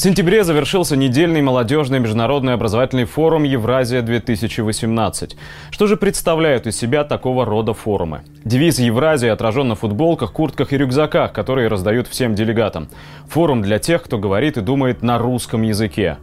сентябре завершился недельный молодежный международный образовательный форум «Евразия-2018». Что же представляют из себя такого рода форумы? Девиз Евразии отражен на футболках, куртках и рюкзаках, которые раздают всем делегатам. Форум для тех, кто говорит и думает на русском языке.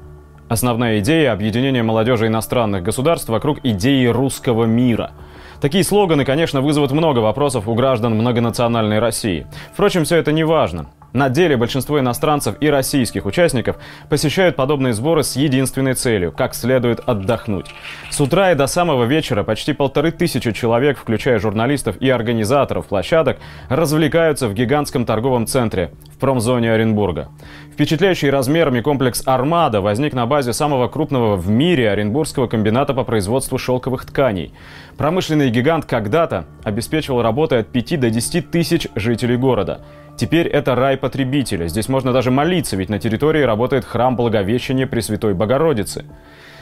Основная идея – объединения молодежи иностранных государств вокруг идеи русского мира – Такие слоганы, конечно, вызовут много вопросов у граждан многонациональной России. Впрочем, все это не важно. На деле большинство иностранцев и российских участников посещают подобные сборы с единственной целью – как следует отдохнуть. С утра и до самого вечера почти полторы тысячи человек, включая журналистов и организаторов площадок, развлекаются в гигантском торговом центре в промзоне Оренбурга. Впечатляющий размерами комплекс «Армада» возник на базе самого крупного в мире Оренбургского комбината по производству шелковых тканей. Промышленный гигант когда-то обеспечивал работой от 5 до 10 тысяч жителей города – Теперь это рай потребителя. Здесь можно даже молиться, ведь на территории работает храм Благовещения Пресвятой Богородицы.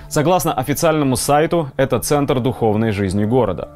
Согласно официальному сайту, это центр духовной жизни города.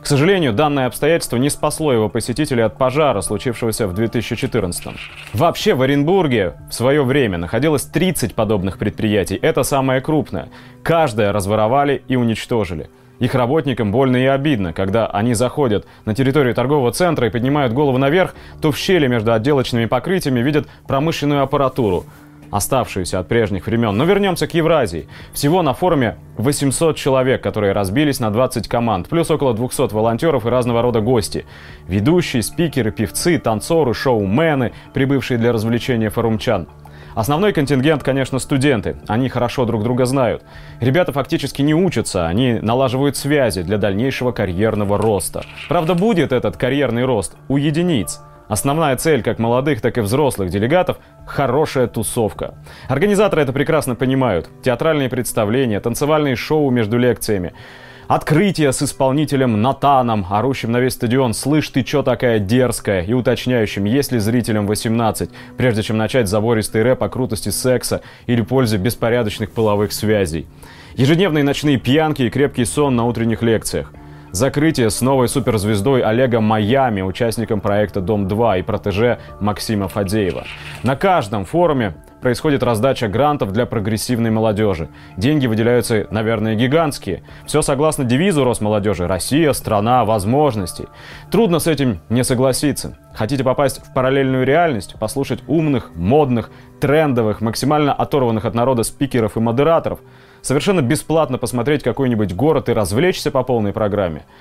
К сожалению, данное обстоятельство не спасло его посетителей от пожара, случившегося в 2014 Вообще в Оренбурге в свое время находилось 30 подобных предприятий. Это самое крупное. Каждое разворовали и уничтожили. Их работникам больно и обидно, когда они заходят на территорию торгового центра и поднимают голову наверх, то в щели между отделочными покрытиями видят промышленную аппаратуру, оставшуюся от прежних времен. Но вернемся к Евразии. Всего на форуме 800 человек, которые разбились на 20 команд, плюс около 200 волонтеров и разного рода гости. Ведущие, спикеры, певцы, танцоры, шоумены, прибывшие для развлечения форумчан – Основной контингент, конечно, студенты. Они хорошо друг друга знают. Ребята фактически не учатся, они налаживают связи для дальнейшего карьерного роста. Правда, будет этот карьерный рост у единиц. Основная цель как молодых, так и взрослых делегатов – хорошая тусовка. Организаторы это прекрасно понимают. Театральные представления, танцевальные шоу между лекциями – Открытие с исполнителем Натаном, орущим на весь стадион «Слышь, ты чё такая дерзкая?» и уточняющим, есть ли зрителям 18, прежде чем начать забористый рэп о крутости секса или пользе беспорядочных половых связей. Ежедневные ночные пьянки и крепкий сон на утренних лекциях. Закрытие с новой суперзвездой Олега Майами, участником проекта «Дом-2» и протеже Максима Фадеева. На каждом форуме происходит раздача грантов для прогрессивной молодежи. Деньги выделяются, наверное, гигантские. Все согласно девизу Росмолодежи «Россия – страна возможностей». Трудно с этим не согласиться. Хотите попасть в параллельную реальность, послушать умных, модных, трендовых, максимально оторванных от народа спикеров и модераторов, совершенно бесплатно посмотреть какой-нибудь город и развлечься по полной программе –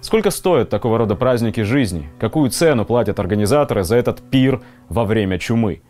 Сколько стоят такого рода праздники жизни? Какую цену платят организаторы за этот пир во время чумы?